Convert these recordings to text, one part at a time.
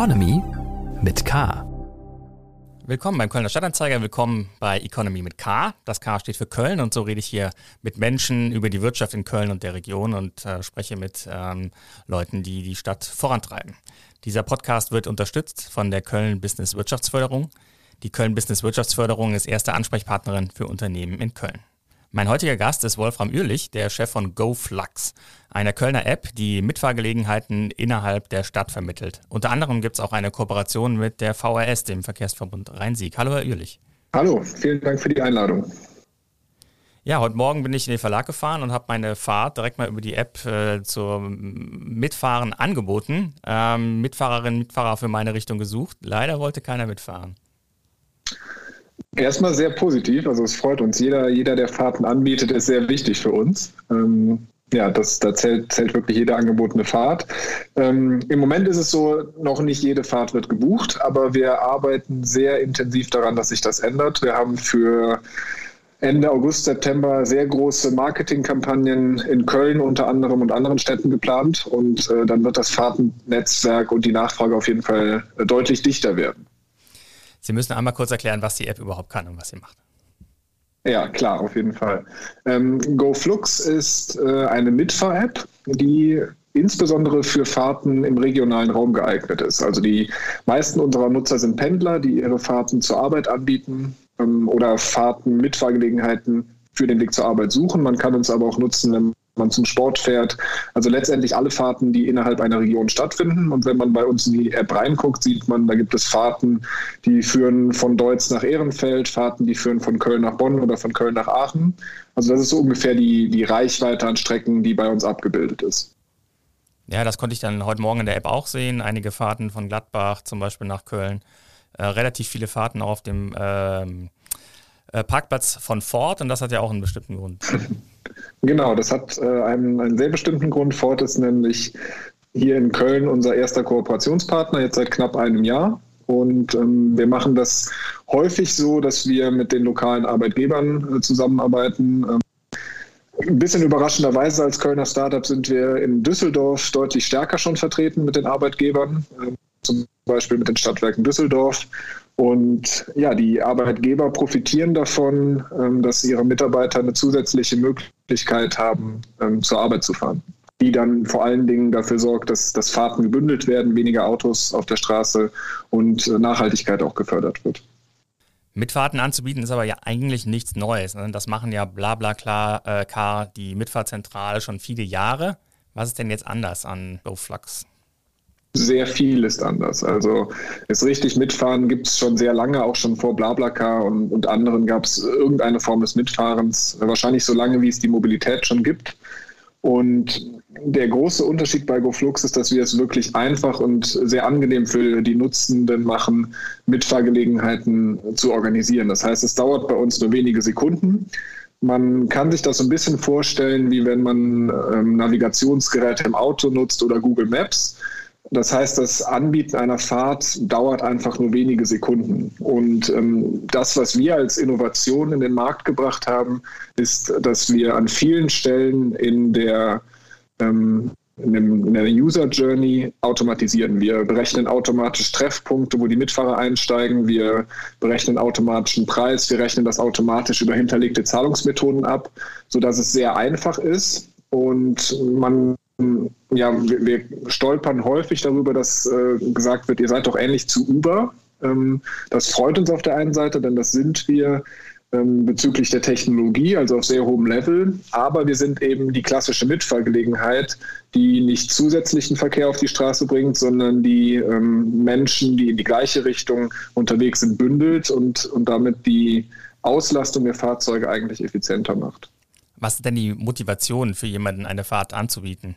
Economy mit K. Willkommen beim Kölner Stadtanzeiger, willkommen bei Economy mit K. Das K steht für Köln und so rede ich hier mit Menschen über die Wirtschaft in Köln und der Region und äh, spreche mit ähm, Leuten, die die Stadt vorantreiben. Dieser Podcast wird unterstützt von der Köln Business Wirtschaftsförderung. Die Köln Business Wirtschaftsförderung ist erste Ansprechpartnerin für Unternehmen in Köln. Mein heutiger Gast ist Wolfram Uhrlich, der Chef von GoFlux, einer Kölner App, die Mitfahrgelegenheiten innerhalb der Stadt vermittelt. Unter anderem gibt es auch eine Kooperation mit der VRS, dem Verkehrsverbund Rhein-Sieg. Hallo, Herr Uhrlich. Hallo, vielen Dank für die Einladung. Ja, heute Morgen bin ich in den Verlag gefahren und habe meine Fahrt direkt mal über die App äh, zum Mitfahren angeboten. Ähm, Mitfahrerinnen, Mitfahrer für meine Richtung gesucht. Leider wollte keiner mitfahren. Erstmal sehr positiv, also es freut uns. Jeder, jeder, der Fahrten anbietet, ist sehr wichtig für uns. Ähm, ja, das, da zählt, zählt wirklich jede angebotene Fahrt. Ähm, Im Moment ist es so, noch nicht jede Fahrt wird gebucht, aber wir arbeiten sehr intensiv daran, dass sich das ändert. Wir haben für Ende August, September sehr große Marketingkampagnen in Köln unter anderem und anderen Städten geplant und äh, dann wird das Fahrtennetzwerk und die Nachfrage auf jeden Fall äh, deutlich dichter werden. Sie müssen einmal kurz erklären, was die App überhaupt kann und was sie macht. Ja, klar, auf jeden Fall. Ähm, GoFlux ist äh, eine Mitfahr-App, die insbesondere für Fahrten im regionalen Raum geeignet ist. Also die meisten unserer Nutzer sind Pendler, die ihre Fahrten zur Arbeit anbieten ähm, oder Fahrten, Mitfahrgelegenheiten für den Weg zur Arbeit suchen. Man kann uns aber auch nutzen, wenn man zum Sport fährt. Also letztendlich alle Fahrten, die innerhalb einer Region stattfinden. Und wenn man bei uns in die App reinguckt, sieht man, da gibt es Fahrten, die führen von Deutz nach Ehrenfeld, Fahrten, die führen von Köln nach Bonn oder von Köln nach Aachen. Also das ist so ungefähr die, die Reichweite an Strecken, die bei uns abgebildet ist. Ja, das konnte ich dann heute Morgen in der App auch sehen. Einige Fahrten von Gladbach zum Beispiel nach Köln. Äh, relativ viele Fahrten auch auf dem ähm, äh, Parkplatz von Ford und das hat ja auch einen bestimmten Grund. Genau, das hat äh, einen, einen sehr bestimmten Grund. Ford ist nämlich hier in Köln unser erster Kooperationspartner, jetzt seit knapp einem Jahr. Und ähm, wir machen das häufig so, dass wir mit den lokalen Arbeitgebern äh, zusammenarbeiten. Ähm, ein bisschen überraschenderweise als Kölner Startup sind wir in Düsseldorf deutlich stärker schon vertreten mit den Arbeitgebern, äh, zum Beispiel mit den Stadtwerken Düsseldorf. Und ja, die Arbeitgeber profitieren davon, ähm, dass ihre Mitarbeiter eine zusätzliche Möglichkeit haben, ähm, zur Arbeit zu fahren. Die dann vor allen Dingen dafür sorgt, dass, dass Fahrten gebündelt werden, weniger Autos auf der Straße und äh, Nachhaltigkeit auch gefördert wird. Mitfahrten anzubieten ist aber ja eigentlich nichts Neues. Ne? Das machen ja BlaBlaCar, äh, die Mitfahrzentrale schon viele Jahre. Was ist denn jetzt anders an GoFlux? Sehr viel ist anders. Also es richtig mitfahren gibt es schon sehr lange, auch schon vor BlaBlaCar und, und anderen gab es irgendeine Form des Mitfahrens, wahrscheinlich so lange, wie es die Mobilität schon gibt. Und der große Unterschied bei GoFlux ist, dass wir es wirklich einfach und sehr angenehm für die Nutzenden machen, Mitfahrgelegenheiten zu organisieren. Das heißt, es dauert bei uns nur wenige Sekunden. Man kann sich das so ein bisschen vorstellen, wie wenn man ähm, Navigationsgeräte im Auto nutzt oder Google Maps das heißt, das Anbieten einer Fahrt dauert einfach nur wenige Sekunden. Und ähm, das, was wir als Innovation in den Markt gebracht haben, ist, dass wir an vielen Stellen in der, ähm, in, der User Journey automatisieren. Wir berechnen automatisch Treffpunkte, wo die Mitfahrer einsteigen. Wir berechnen automatischen Preis. Wir rechnen das automatisch über hinterlegte Zahlungsmethoden ab, sodass es sehr einfach ist und man ja, wir, wir, stolpern häufig darüber, dass äh, gesagt wird, ihr seid doch ähnlich zu Uber. Ähm, das freut uns auf der einen Seite, denn das sind wir ähm, bezüglich der Technologie, also auf sehr hohem Level. Aber wir sind eben die klassische Mitfahrgelegenheit, die nicht zusätzlichen Verkehr auf die Straße bringt, sondern die ähm, Menschen, die in die gleiche Richtung unterwegs sind, bündelt und, und damit die Auslastung der Fahrzeuge eigentlich effizienter macht. Was ist denn die Motivation für jemanden, eine Fahrt anzubieten?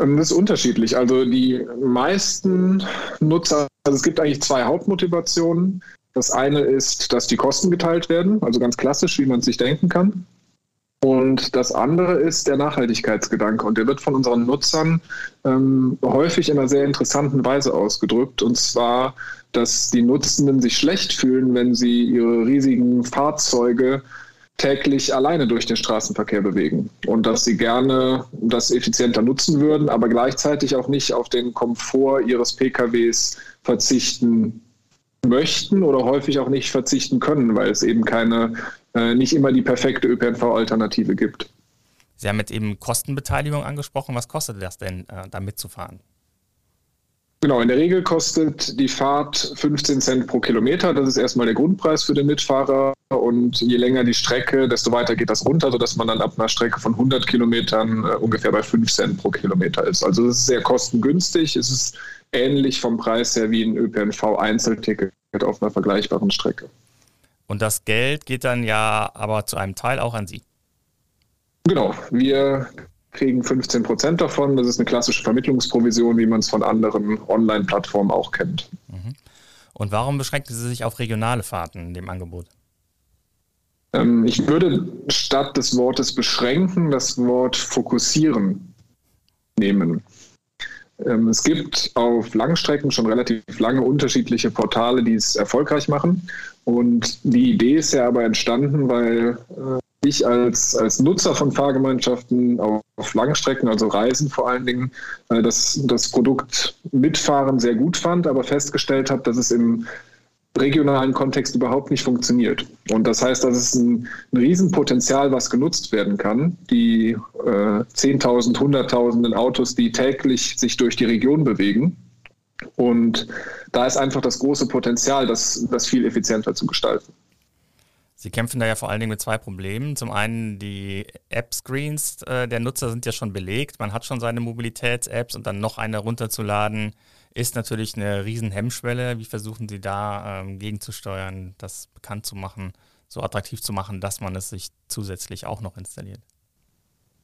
Ähm, das ist unterschiedlich. Also die meisten Nutzer, also es gibt eigentlich zwei Hauptmotivationen. Das eine ist, dass die Kosten geteilt werden, also ganz klassisch, wie man es sich denken kann. Und das andere ist der Nachhaltigkeitsgedanke. Und der wird von unseren Nutzern ähm, häufig in einer sehr interessanten Weise ausgedrückt. Und zwar, dass die Nutzenden sich schlecht fühlen, wenn sie ihre riesigen Fahrzeuge täglich alleine durch den Straßenverkehr bewegen und dass sie gerne das effizienter nutzen würden, aber gleichzeitig auch nicht auf den Komfort ihres PKWs verzichten möchten oder häufig auch nicht verzichten können, weil es eben keine, äh, nicht immer die perfekte ÖPNV-Alternative gibt. Sie haben jetzt eben Kostenbeteiligung angesprochen. Was kostet das denn, äh, da mitzufahren? Genau, in der Regel kostet die Fahrt 15 Cent pro Kilometer. Das ist erstmal der Grundpreis für den Mitfahrer. Und je länger die Strecke, desto weiter geht das runter, sodass man dann ab einer Strecke von 100 Kilometern äh, ungefähr bei 5 Cent pro Kilometer ist. Also es ist sehr kostengünstig. Es ist ähnlich vom Preis her wie ein ÖPNV-Einzelticket auf einer vergleichbaren Strecke. Und das Geld geht dann ja aber zu einem Teil auch an Sie. Genau, wir kriegen 15 Prozent davon. Das ist eine klassische Vermittlungsprovision, wie man es von anderen Online-Plattformen auch kennt. Mhm. Und warum beschränken Sie sich auf regionale Fahrten in dem Angebot? Ähm, ich würde statt des Wortes beschränken das Wort fokussieren nehmen. Ähm, es gibt auf Langstrecken schon relativ lange unterschiedliche Portale, die es erfolgreich machen. Und die Idee ist ja aber entstanden, weil äh, ich als, als Nutzer von Fahrgemeinschaften auf, Langstrecken, also Reisen vor allen Dingen, äh, das, das Produkt Mitfahren sehr gut fand, aber festgestellt habe, dass es im regionalen Kontext überhaupt nicht funktioniert. Und das heißt, das ist ein, ein Riesenpotenzial, was genutzt werden kann. Die äh, 10.000, Hunderttausenden Autos, die täglich sich durch die Region bewegen. Und da ist einfach das große Potenzial, das, das viel effizienter zu gestalten. Sie kämpfen da ja vor allen Dingen mit zwei Problemen. Zum einen die App-Screens äh, der Nutzer sind ja schon belegt. Man hat schon seine Mobilitäts-Apps und dann noch eine runterzuladen, ist natürlich eine riesen Hemmschwelle. Wie versuchen Sie da ähm, gegenzusteuern, das bekannt zu machen, so attraktiv zu machen, dass man es sich zusätzlich auch noch installiert?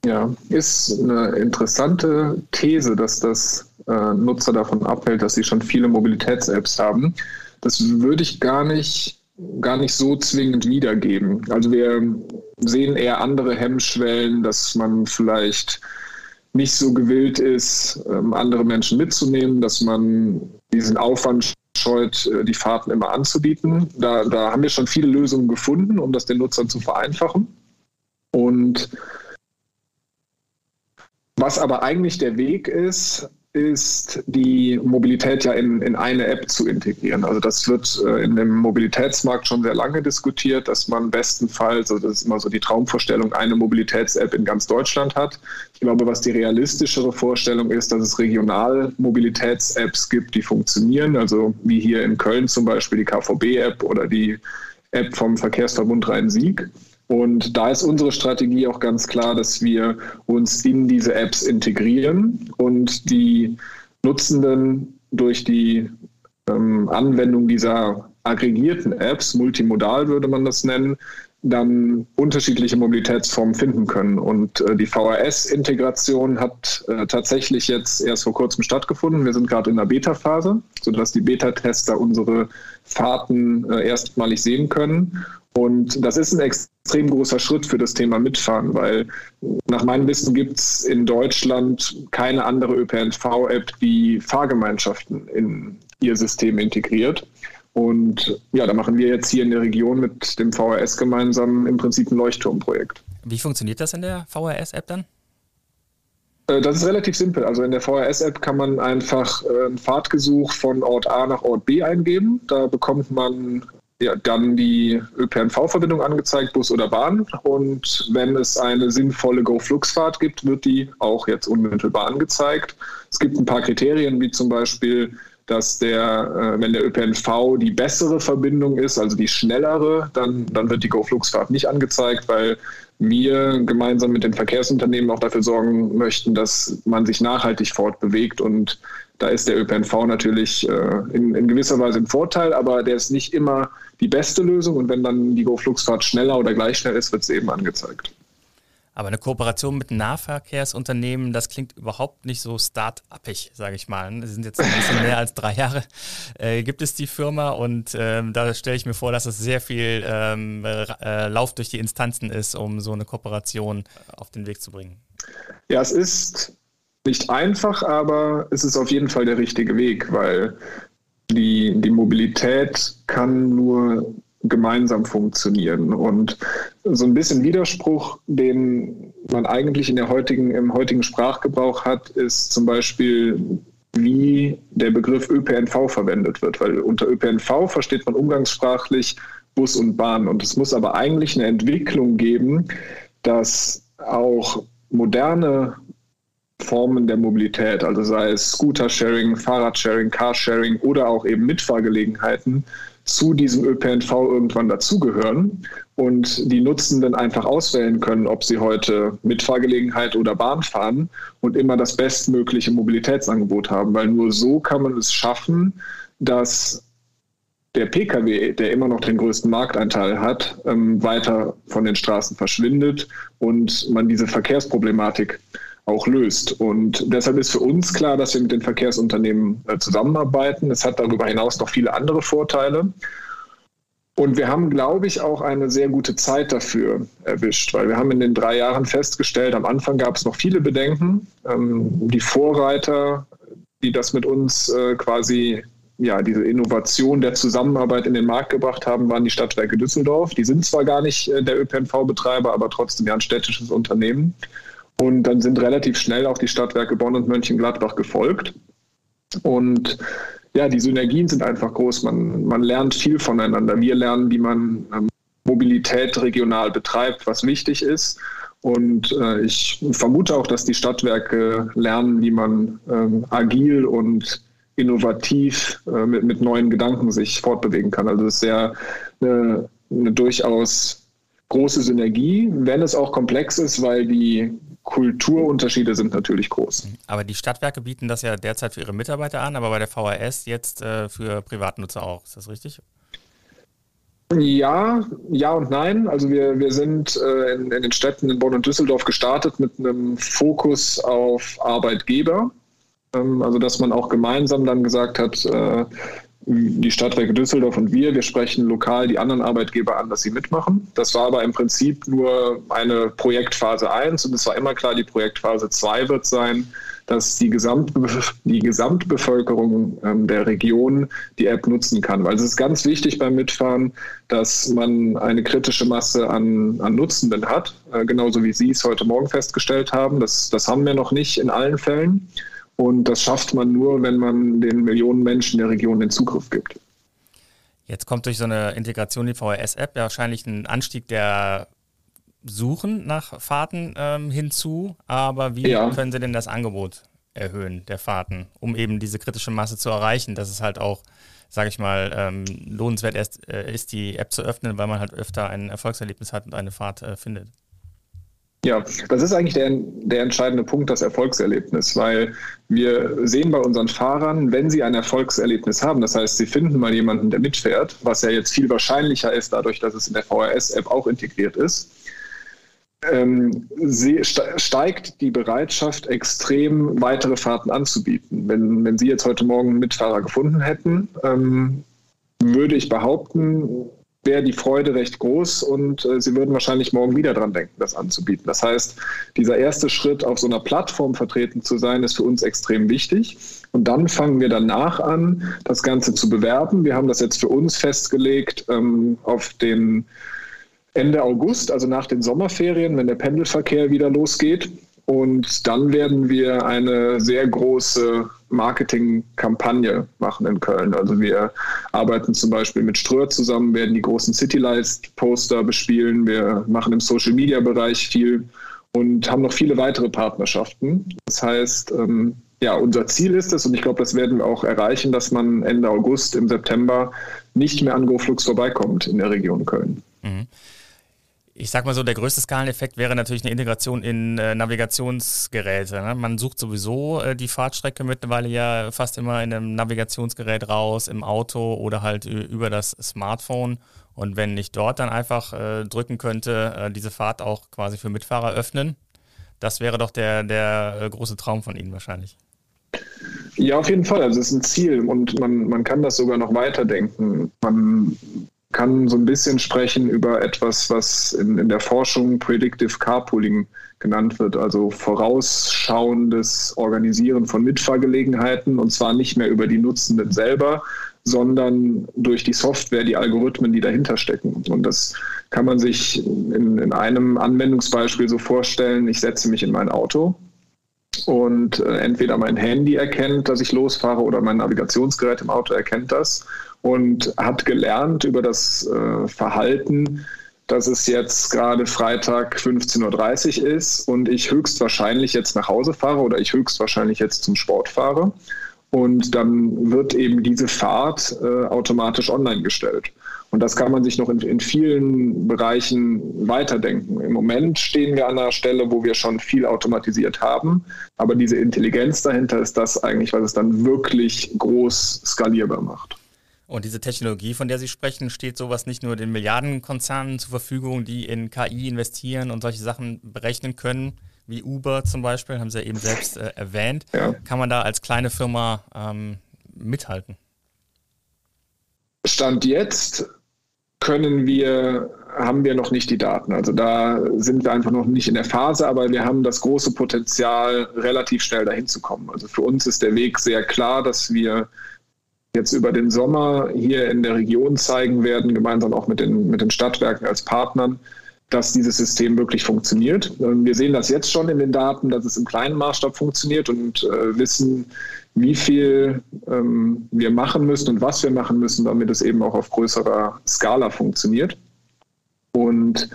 Ja, ist eine interessante These, dass das äh, Nutzer davon abhält, dass sie schon viele Mobilitäts-Apps haben. Das würde ich gar nicht gar nicht so zwingend wiedergeben. Also wir sehen eher andere Hemmschwellen, dass man vielleicht nicht so gewillt ist, ähm, andere Menschen mitzunehmen, dass man diesen Aufwand scheut, äh, die Fahrten immer anzubieten. Da, da haben wir schon viele Lösungen gefunden, um das den Nutzern zu vereinfachen. Und was aber eigentlich der Weg ist, ist die Mobilität ja in, in eine App zu integrieren. Also das wird äh, in dem Mobilitätsmarkt schon sehr lange diskutiert, dass man bestenfalls, also das ist immer so die Traumvorstellung, eine Mobilitäts-App in ganz Deutschland hat. Ich glaube, was die realistischere Vorstellung ist, dass es regional Mobilitäts-Apps gibt, die funktionieren. Also wie hier in Köln zum Beispiel die KVB-App oder die App vom Verkehrsverbund Rhein-Sieg. Und da ist unsere Strategie auch ganz klar, dass wir uns in diese Apps integrieren und die Nutzenden durch die ähm, Anwendung dieser aggregierten Apps, multimodal würde man das nennen, dann unterschiedliche Mobilitätsformen finden können. Und äh, die VRS-Integration hat äh, tatsächlich jetzt erst vor kurzem stattgefunden. Wir sind gerade in der Beta-Phase, sodass die Beta-Tester unsere Fahrten äh, erstmalig sehen können. Und das ist ein extrem großer Schritt für das Thema Mitfahren, weil nach meinem Wissen gibt es in Deutschland keine andere ÖPNV-App, die Fahrgemeinschaften in ihr System integriert. Und ja, da machen wir jetzt hier in der Region mit dem VRS gemeinsam im Prinzip ein Leuchtturmprojekt. Wie funktioniert das in der VRS-App dann? Äh, das ist relativ simpel. Also in der VRS-App kann man einfach äh, ein Fahrtgesuch von Ort A nach Ort B eingeben. Da bekommt man ja, dann die ÖPNV-Verbindung angezeigt, Bus oder Bahn. Und wenn es eine sinnvolle Go-Flux-Fahrt gibt, wird die auch jetzt unmittelbar angezeigt. Es gibt ein paar Kriterien, wie zum Beispiel, dass der, äh, wenn der ÖPNV die bessere Verbindung ist, also die schnellere, dann, dann wird die Go-Flux-Fahrt nicht angezeigt, weil wir gemeinsam mit den Verkehrsunternehmen auch dafür sorgen möchten, dass man sich nachhaltig fortbewegt und da ist der ÖPNV natürlich äh, in, in, gewisser Weise im Vorteil, aber der ist nicht immer die beste Lösung. Und wenn dann die Go-Flugsfahrt schneller oder gleich schnell ist, wird es eben angezeigt. Aber eine Kooperation mit Nahverkehrsunternehmen, das klingt überhaupt nicht so start-upig, sage ich mal. Sie sind jetzt ein bisschen mehr als drei Jahre. Äh, gibt es die Firma und ähm, da stelle ich mir vor, dass es sehr viel ähm, äh, Lauf durch die Instanzen ist, um so eine Kooperation auf den Weg zu bringen. Ja, es ist nicht einfach, aber es ist auf jeden Fall der richtige Weg, weil die, die Mobilität kann nur gemeinsam funktionieren. Und so ein bisschen Widerspruch, den man eigentlich in der heutigen, im heutigen Sprachgebrauch hat, ist zum Beispiel, wie der Begriff ÖPNV verwendet wird. Weil unter ÖPNV versteht man umgangssprachlich Bus und Bahn. Und es muss aber eigentlich eine Entwicklung geben, dass auch moderne Formen der Mobilität, also sei es Scooter-Sharing, Fahrrad-Sharing, Carsharing oder auch eben Mitfahrgelegenheiten, zu diesem ÖPNV irgendwann dazugehören und die Nutzenden einfach auswählen können, ob sie heute Mitfahrgelegenheit oder Bahn fahren und immer das bestmögliche Mobilitätsangebot haben, weil nur so kann man es schaffen, dass der Pkw, der immer noch den größten Markteinteil hat, ähm, weiter von den Straßen verschwindet und man diese Verkehrsproblematik auch löst. Und deshalb ist für uns klar, dass wir mit den Verkehrsunternehmen äh, zusammenarbeiten. Es hat darüber hinaus noch viele andere Vorteile. Und wir haben, glaube ich, auch eine sehr gute Zeit dafür erwischt, weil wir haben in den drei Jahren festgestellt, am Anfang gab es noch viele Bedenken. Ähm, die Vorreiter, die das mit uns äh, quasi ja, diese Innovation der Zusammenarbeit in den Markt gebracht haben, waren die Stadtwerke Düsseldorf. Die sind zwar gar nicht äh, der ÖPNV-Betreiber, aber trotzdem ja ein städtisches Unternehmen. Und dann sind relativ schnell auch die Stadtwerke Bonn und Mönchengladbach gefolgt. Und ja, die Synergien sind einfach groß. Man, man lernt viel voneinander. Wir lernen, wie man ähm, Mobilität regional betreibt, was wichtig ist. Und äh, ich vermute auch, dass die Stadtwerke lernen, wie man ähm, agil und innovativ äh, mit, mit neuen Gedanken sich fortbewegen kann. Also es ist sehr eine, eine durchaus große Synergie, wenn es auch komplex ist, weil die Kulturunterschiede sind natürlich groß. Aber die Stadtwerke bieten das ja derzeit für ihre Mitarbeiter an, aber bei der VHS jetzt äh, für Privatnutzer auch. Ist das richtig? Ja, ja und nein. Also wir, wir sind äh, in, in, den Städten in Bonn und Düsseldorf gestartet mit einem Fokus auf Arbeitgeber. Ähm, also dass man auch gemeinsam dann gesagt hat, äh, die Stadtwerke Düsseldorf und wir, wir sprechen lokal die anderen Arbeitgeber an, dass sie mitmachen. Das war aber im Prinzip nur eine Projektphase 1 und es war immer klar, die Projektphase 2 wird sein, dass die, Gesamtbe die Gesamtbevölkerung ähm, der Region die App nutzen kann. Weil es ist ganz wichtig beim Mitfahren, dass man eine kritische Masse an, an Nutzenden hat, äh, genauso wie Sie es heute Morgen festgestellt haben. Das, das haben wir noch nicht in allen Fällen. Und das schafft man nur, wenn man den Millionen Menschen der Region den Zugriff gibt. Jetzt kommt durch so eine Integration in die VHS-App ja wahrscheinlich ein Anstieg der Suchen nach Fahrten ähm, hinzu. Aber wie ja. können Sie denn das Angebot erhöhen der Fahrten, um eben diese kritische Masse zu erreichen, dass es halt auch, sage ich mal, ähm, lohnenswert ist, äh, ist, die App zu öffnen, weil man halt öfter ein Erfolgserlebnis hat und eine Fahrt äh, findet? Ja, das ist eigentlich der, der entscheidende Punkt, das Erfolgserlebnis, weil wir sehen bei unseren Fahrern, wenn sie ein Erfolgserlebnis haben, das heißt, sie finden mal jemanden, der mitfährt, was ja jetzt viel wahrscheinlicher ist, dadurch, dass es in der VRS-App auch integriert ist, ähm, sie, steigt die Bereitschaft, extrem weitere Fahrten anzubieten. Wenn, wenn Sie jetzt heute Morgen einen Mitfahrer gefunden hätten, ähm, würde ich behaupten, wäre die Freude recht groß und äh, sie würden wahrscheinlich morgen wieder dran denken, das anzubieten. Das heißt, dieser erste Schritt, auf so einer Plattform vertreten zu sein, ist für uns extrem wichtig. Und dann fangen wir danach an, das Ganze zu bewerben. Wir haben das jetzt für uns festgelegt ähm, auf den Ende August, also nach den Sommerferien, wenn der Pendelverkehr wieder losgeht. Und dann werden wir eine sehr große Marketingkampagne machen in Köln. Also wir arbeiten zum Beispiel mit Ströer zusammen, werden die großen Citylights-Poster bespielen. Wir machen im Social-Media-Bereich viel und haben noch viele weitere Partnerschaften. Das heißt, ähm, ja, unser Ziel ist es, und ich glaube, das werden wir auch erreichen, dass man Ende August, im September nicht mehr an GoFlux vorbeikommt in der Region Köln. Mhm ich sag mal so, der größte Skaleneffekt wäre natürlich eine Integration in äh, Navigationsgeräte. Ne? Man sucht sowieso äh, die Fahrtstrecke mittlerweile ja fast immer in einem Navigationsgerät raus, im Auto oder halt über das Smartphone. Und wenn ich dort dann einfach äh, drücken könnte, äh, diese Fahrt auch quasi für Mitfahrer öffnen, das wäre doch der, der äh, große Traum von Ihnen wahrscheinlich. Ja, auf jeden Fall. Also es ist ein Ziel und man, man kann das sogar noch weiterdenken. Man kann so ein bisschen sprechen über etwas, was in, in der Forschung Predictive Carpooling genannt wird, also vorausschauendes Organisieren von Mitfahrgelegenheiten und zwar nicht mehr über die Nutzenden selber, sondern durch die Software, die Algorithmen, die dahinter stecken. Und das kann man sich in, in einem Anwendungsbeispiel so vorstellen, ich setze mich in mein Auto und äh, entweder mein Handy erkennt, dass ich losfahre oder mein Navigationsgerät im Auto erkennt das und hat gelernt über das äh, Verhalten, dass es jetzt gerade Freitag 15.30 Uhr ist und ich höchstwahrscheinlich jetzt nach Hause fahre oder ich höchstwahrscheinlich jetzt zum Sport fahre. Und dann wird eben diese Fahrt äh, automatisch online gestellt. Und das kann man sich noch in, in, vielen Bereichen weiterdenken. Im Moment stehen wir an einer Stelle, wo wir schon viel automatisiert haben, aber diese Intelligenz dahinter ist das eigentlich, was es dann wirklich groß skalierbar macht. Und diese Technologie, von der Sie sprechen, steht sowas nicht nur den Milliardenkonzernen zur Verfügung, die in KI investieren und solche Sachen berechnen können, wie Uber zum Beispiel, haben Sie ja eben selbst äh, erwähnt. Ja. Kann man da als kleine Firma ähm, mithalten? Stand jetzt können wir, haben wir noch nicht die Daten. Also da sind wir einfach noch nicht in der Phase, aber wir haben das große Potenzial, relativ schnell dahin zu kommen. Also für uns ist der Weg sehr klar, dass wir jetzt über den Sommer hier in der Region zeigen werden, gemeinsam auch mit den, mit den Stadtwerken als Partnern, dass dieses System wirklich funktioniert. Ähm, wir sehen das jetzt schon in den Daten, dass es im kleinen Maßstab funktioniert und äh, wissen, wie viel ähm, wir machen müssen und was wir machen müssen, damit es eben auch auf größerer Skala funktioniert. Und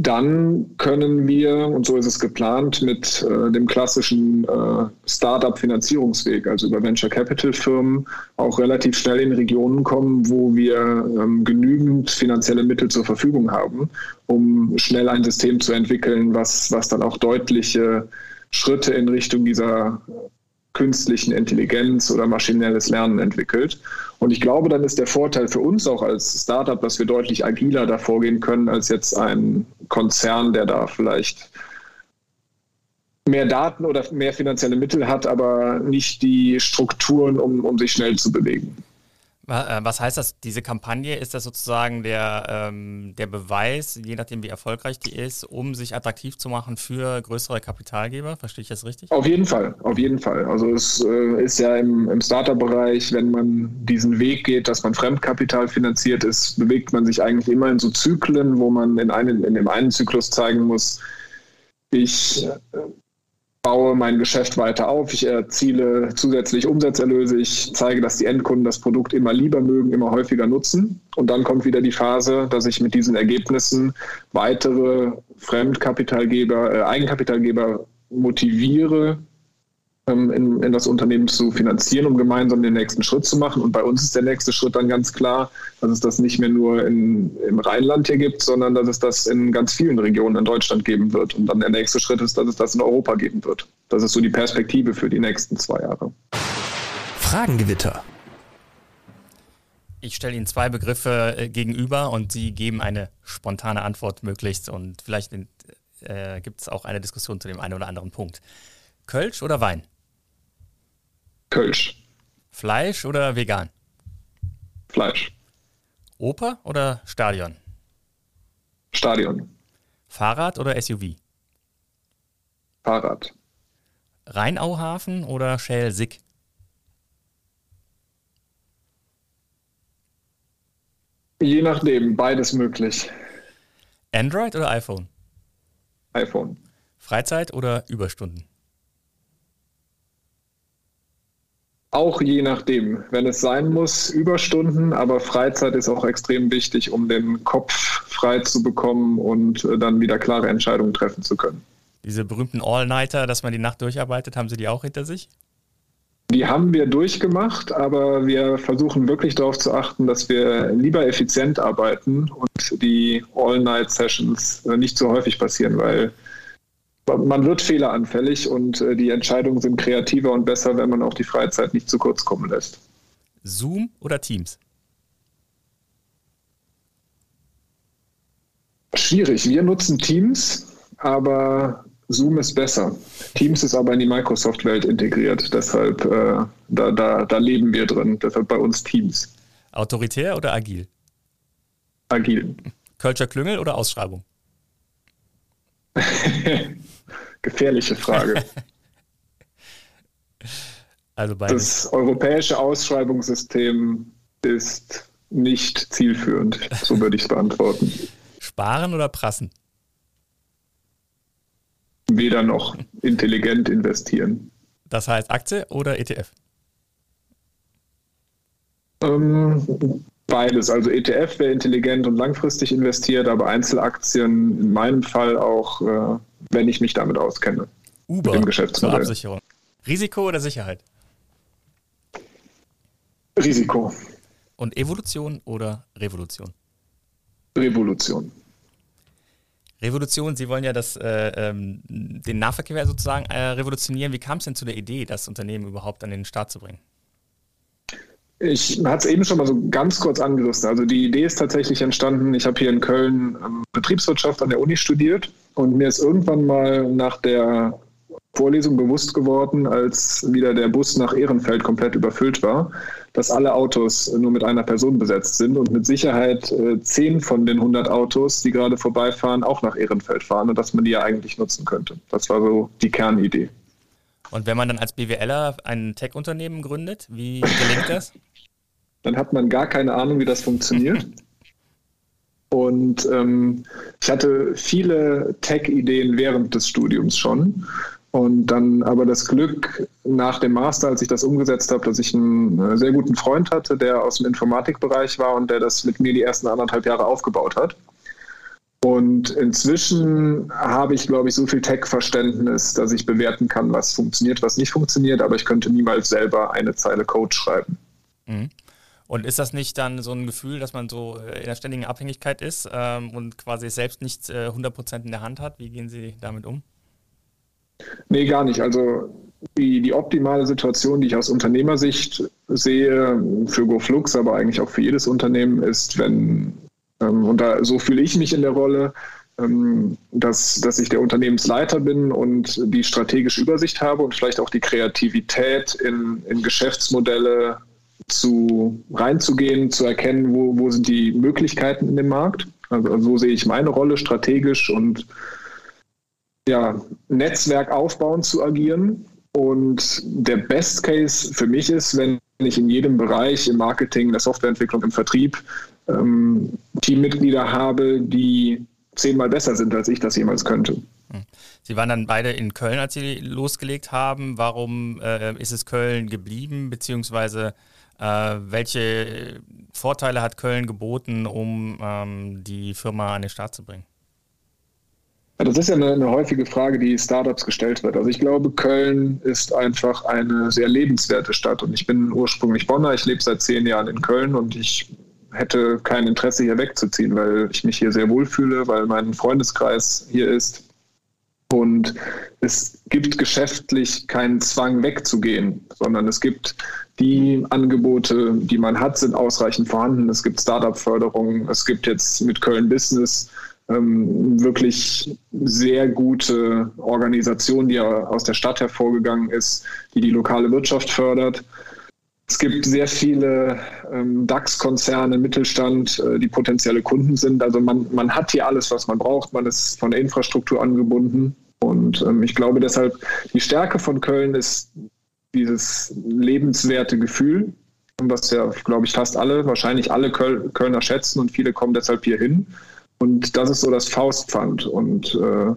dann können wir, und so ist es geplant, mit äh, dem klassischen äh, Startup-Finanzierungsweg, also über Venture Capital-Firmen, auch relativ schnell in Regionen kommen, wo wir ähm, genügend finanzielle Mittel zur Verfügung haben, um schnell ein System zu entwickeln, was, was dann auch deutliche Schritte in Richtung dieser künstlichen Intelligenz oder maschinelles Lernen entwickelt. Und ich glaube, dann ist der Vorteil für uns auch als Startup, dass wir deutlich agiler da vorgehen können als jetzt ein Konzern, der da vielleicht mehr Daten oder mehr finanzielle Mittel hat, aber nicht die Strukturen, um, um sich schnell zu bewegen. Äh, was heißt das, diese Kampagne? Ist das sozusagen der, ähm, der Beweis, je nachdem wie erfolgreich die ist, um sich attraktiv zu machen für größere Kapitalgeber? Verstehe ich das richtig? Auf jeden Fall, auf jeden Fall. Also es äh, ist ja im, im Startup-Bereich, wenn man diesen Weg geht, dass man Fremdkapital finanziert ist, bewegt man sich eigentlich immer in so Zyklen, wo man in, einen, in dem einen Zyklus zeigen muss, ich äh, baue mein Geschäft weiter auf, ich erziele zusätzlich Umsatzerlöse, ich zeige, dass die Endkunden das Produkt immer lieber mögen, immer häufiger nutzen. Und dann kommt wieder die Phase, dass ich mit diesen Ergebnissen weitere Fremdkapitalgeber, äh, Eigenkapitalgeber motiviere, in, in das Unternehmen zu finanzieren, um gemeinsam den nächsten Schritt zu machen. Und bei uns ist der nächste Schritt dann ganz klar, dass es das nicht mehr nur in, im Rheinland hier gibt, sondern dass es das in ganz vielen Regionen in Deutschland geben wird. Und dann der nächste Schritt ist, dass es das in Europa geben wird. Das ist so die Perspektive für die nächsten zwei Jahre. Fragengewitter. Ich stelle Ihnen zwei Begriffe äh, gegenüber und Sie geben eine spontane Antwort möglichst und vielleicht äh, gibt es auch eine Diskussion zu dem einen oder anderen Punkt. Kölsch oder Wein? Kölsch. Fleisch oder vegan? Fleisch. Oper oder Stadion? Stadion. Fahrrad oder SUV? Fahrrad. Rheinauhafen oder Schelsig? Je nachdem, beides möglich. Android oder iPhone? iPhone. Freizeit oder Überstunden? Auch je nachdem, wenn es sein muss, Überstunden, aber Freizeit ist auch extrem wichtig, um den Kopf frei zu bekommen und äh, dann wieder klare Entscheidungen treffen zu können. Diese berühmten All-Nighter, dass man die Nacht durcharbeitet, haben Sie die auch hinter sich? Die haben wir durchgemacht, aber wir versuchen wirklich darauf zu achten, dass wir lieber effizient arbeiten und die All-Night-Sessions äh, nicht so häufig passieren, weil man wird fehleranfällig und äh, die Entscheidungen sind kreativer und besser, wenn man auch die Freizeit nicht zu kurz kommen lässt. Zoom oder Teams? Schwierig. Wir nutzen Teams, aber Zoom ist besser. Teams ist aber in die Microsoft-Welt integriert. Deshalb, äh, da, da, da leben wir drin. Deshalb bei uns Teams. Autoritär oder agil? Agil. Kölscher Klüngel oder Ausschreibung? Gefährliche Frage. also beides. Das europäische Ausschreibungssystem ist nicht zielführend. So würde ich es beantworten. Sparen oder prassen? Weder noch intelligent investieren. Das heißt Aktie oder ETF? Ähm, beides. Also ETF wäre intelligent und langfristig investiert, aber Einzelaktien in meinem Fall auch, äh, wenn ich mich damit auskenne. Uber mit dem Geschäftsmodell. Absicherung. Risiko oder Sicherheit? Risiko. Und Evolution oder Revolution? Revolution. Revolution, Sie wollen ja das, äh, ähm, den Nahverkehr sozusagen äh, revolutionieren. Wie kam es denn zu der Idee, das Unternehmen überhaupt an den Start zu bringen? Ich hatte es eben schon mal so ganz kurz angerissen. Also die Idee ist tatsächlich entstanden. Ich habe hier in Köln ähm, Betriebswirtschaft an der Uni studiert und mir ist irgendwann mal nach der Vorlesung bewusst geworden, als wieder der Bus nach Ehrenfeld komplett überfüllt war, dass alle Autos nur mit einer Person besetzt sind und mit Sicherheit äh, zehn von den 100 Autos, die gerade vorbeifahren, auch nach Ehrenfeld fahren und dass man die ja eigentlich nutzen könnte. Das war so die Kernidee. Und wenn man dann als BWLer ein Tech-Unternehmen gründet, wie gelingt das? dann hat man gar keine Ahnung, wie das funktioniert. Und ähm, ich hatte viele Tech-Ideen während des Studiums schon. Und dann aber das Glück nach dem Master, als ich das umgesetzt habe, dass ich einen äh, sehr guten Freund hatte, der aus dem Informatikbereich war und der das mit mir die ersten anderthalb Jahre aufgebaut hat. Und inzwischen habe ich, glaube ich, so viel Tech-Verständnis, dass ich bewerten kann, was funktioniert, was nicht funktioniert, aber ich könnte niemals selber eine Zeile Code schreiben. Mhm. Und ist das nicht dann so ein Gefühl, dass man so äh, in der ständigen Abhängigkeit ist ähm, und quasi selbst nicht äh, 100% in der Hand hat? Wie gehen Sie damit um? Nee, gar nicht. Also die, die optimale Situation, die ich aus Unternehmersicht sehe, für GoFlux, aber eigentlich auch für jedes Unternehmen, ist, wenn ähm, und da so fühle ich mich in der Rolle, ähm, dass, dass ich der Unternehmensleiter bin und die strategische Übersicht habe und vielleicht auch die Kreativität in, in Geschäftsmodelle zu reinzugehen, zu erkennen, wo, wo sind die Möglichkeiten in dem Markt. Also, also so sehe ich meine Rolle strategisch und ja, Netzwerk aufbauen zu agieren. Und der Best Case für mich ist, wenn ich in jedem Bereich, im Marketing, in der Softwareentwicklung, im Vertrieb, ähm, Teammitglieder habe, die zehnmal besser sind, als ich das jemals könnte. Hm. Sie waren dann beide in Köln, als Sie losgelegt haben. Warum äh, ist es Köln geblieben, beziehungsweise welche Vorteile hat Köln geboten, um ähm, die Firma an den Start zu bringen? Ja, das ist ja eine, eine, häufige Frage, die Startups gestellt wird. Also ich glaube, Köln ist einfach eine sehr lebenswerte Stadt und ich bin ursprünglich Bonner. Ich lebe seit zehn Jahren in Köln und ich hätte kein Interesse, hier wegzuziehen, weil ich mich hier sehr wohlfühle, weil mein Freundeskreis hier ist. Und es gibt geschäftlich keinen Zwang wegzugehen, sondern es gibt die Angebote, die man hat, sind ausreichend vorhanden. Es gibt Startup-Förderung, es gibt jetzt mit Köln Business ähm, wirklich sehr gute Organisation, die aus der Stadt hervorgegangen ist, die die lokale Wirtschaft fördert. Es gibt sehr viele ähm, DAX-Konzerne, Mittelstand, äh, die potenzielle Kunden sind. Also man, man hat hier alles, was man braucht. Man ist von der Infrastruktur angebunden. Und ähm, ich glaube deshalb, die Stärke von Köln ist dieses lebenswerte Gefühl, was ja, glaube ich, fast alle, wahrscheinlich alle Köl Kölner schätzen und viele kommen deshalb hier hin. Und das ist so das Faustpfand. Und äh,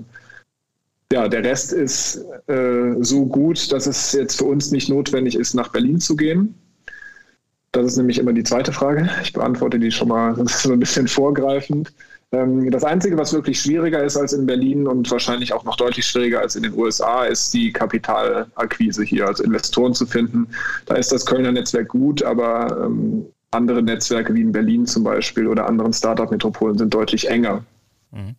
ja, der Rest ist äh, so gut, dass es jetzt für uns nicht notwendig ist, nach Berlin zu gehen. Das ist nämlich immer die zweite Frage. Ich beantworte die schon mal so ein bisschen vorgreifend. Ähm, das Einzige, was wirklich schwieriger ist als in Berlin und wahrscheinlich auch noch deutlich schwieriger als in den USA, ist die Kapitalakquise hier, also Investoren zu finden. Da ist das Kölner Netzwerk gut, aber ähm, andere Netzwerke wie in Berlin zum Beispiel oder anderen Startup-Metropolen sind deutlich enger. Mhm.